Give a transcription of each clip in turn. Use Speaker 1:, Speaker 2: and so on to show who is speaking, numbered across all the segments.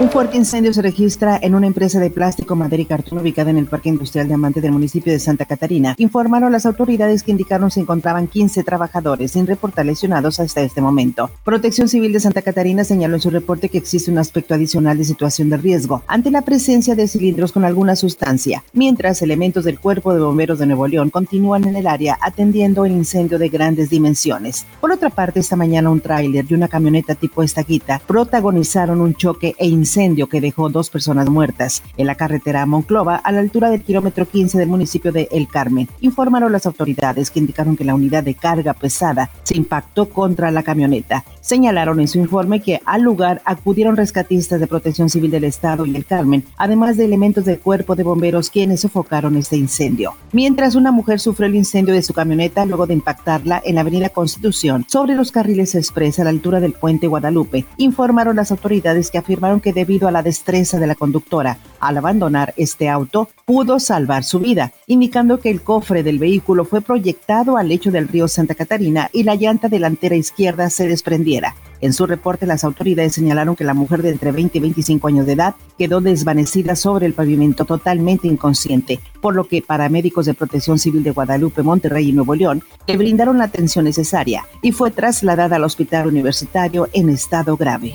Speaker 1: Un fuerte incendio se registra en una empresa de plástico, madera y cartón ubicada en el Parque Industrial Diamante del municipio de Santa Catarina. Informaron las autoridades que indicaron se encontraban 15 trabajadores sin reportar lesionados hasta este momento. Protección Civil de Santa Catarina señaló en su reporte que existe un aspecto adicional de situación de riesgo ante la presencia de cilindros con alguna sustancia, mientras elementos del Cuerpo de Bomberos de Nuevo León continúan en el área atendiendo el incendio de grandes dimensiones. Por otra parte, esta mañana un tráiler y una camioneta tipo estaquita protagonizaron un choque e incendio incendio que dejó dos personas muertas en la carretera Monclova a la altura del kilómetro 15 del municipio de El Carmen. Informaron las autoridades que indicaron que la unidad de carga pesada se impactó contra la camioneta. Señalaron en su informe que al lugar acudieron rescatistas de Protección Civil del Estado y El Carmen, además de elementos del cuerpo de bomberos quienes sofocaron este incendio. Mientras una mujer sufrió el incendio de su camioneta luego de impactarla en la avenida Constitución sobre los carriles express a la altura del puente Guadalupe, informaron las autoridades que afirmaron que debido a la destreza de la conductora al abandonar este auto, pudo salvar su vida, indicando que el cofre del vehículo fue proyectado al lecho del río Santa Catarina y la llanta delantera izquierda se desprendiera. En su reporte, las autoridades señalaron que la mujer de entre 20 y 25 años de edad quedó desvanecida sobre el pavimento totalmente inconsciente, por lo que paramédicos de Protección Civil de Guadalupe, Monterrey y Nuevo León le brindaron la atención necesaria y fue trasladada al hospital universitario en estado grave.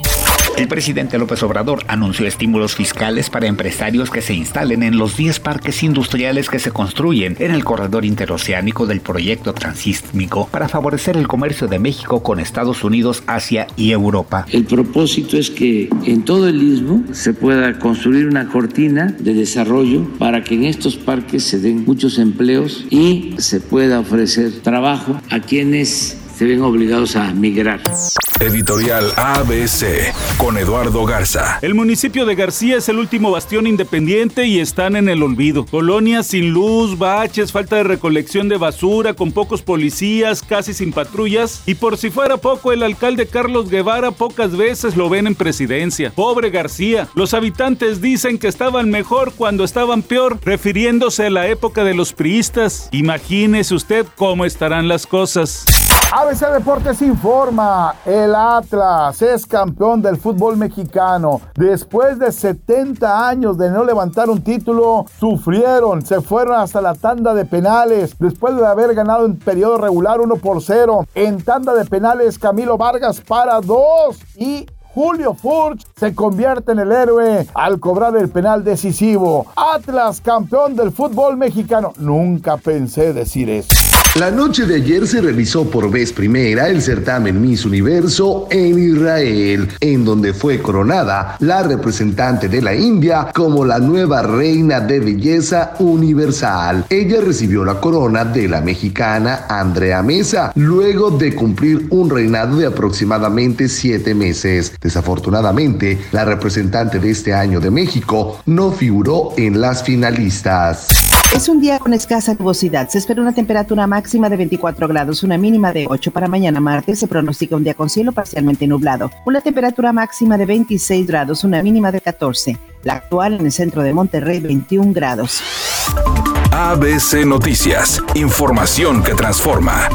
Speaker 2: El presidente López Obrador anunció estímulos fiscales para empresarios que se instalen en los 10 parques industriales que se construyen en el corredor interoceánico del proyecto transísmico para favorecer el comercio de México con Estados Unidos, Asia y Europa.
Speaker 3: El propósito es que en todo el istmo se pueda construir una cortina de desarrollo para que en estos parques se den muchos empleos y se pueda ofrecer trabajo a quienes se ven obligados a migrar.
Speaker 4: Editorial ABC con Eduardo Garza.
Speaker 5: El municipio de García es el último bastión independiente y están en el olvido. Colonias sin luz, baches, falta de recolección de basura, con pocos policías, casi sin patrullas. Y por si fuera poco, el alcalde Carlos Guevara pocas veces lo ven en presidencia. Pobre García. Los habitantes dicen que estaban mejor cuando estaban peor, refiriéndose a la época de los priistas. Imagínese usted cómo estarán las cosas.
Speaker 6: ABC Deportes informa, el Atlas es campeón del fútbol mexicano. Después de 70 años de no levantar un título, sufrieron, se fueron hasta la tanda de penales, después de haber ganado en periodo regular 1 por 0. En tanda de penales, Camilo Vargas para 2 y Julio Furch se convierte en el héroe al cobrar el penal decisivo. Atlas, campeón del fútbol mexicano. Nunca pensé decir eso.
Speaker 7: La noche de ayer se realizó por vez primera el certamen Miss Universo en Israel, en donde fue coronada la representante de la India como la nueva reina de belleza universal. Ella recibió la corona de la mexicana Andrea Mesa, luego de cumplir un reinado de aproximadamente siete meses. Desafortunadamente, la representante de este año de México no figuró en las finalistas.
Speaker 1: Es un día con escasa nubosidad. Se espera una temperatura máxima de 24 grados, una mínima de 8 para mañana martes. Se pronostica un día con cielo parcialmente nublado. Una temperatura máxima de 26 grados, una mínima de 14. La actual en el centro de Monterrey, 21 grados.
Speaker 4: ABC Noticias. Información que transforma.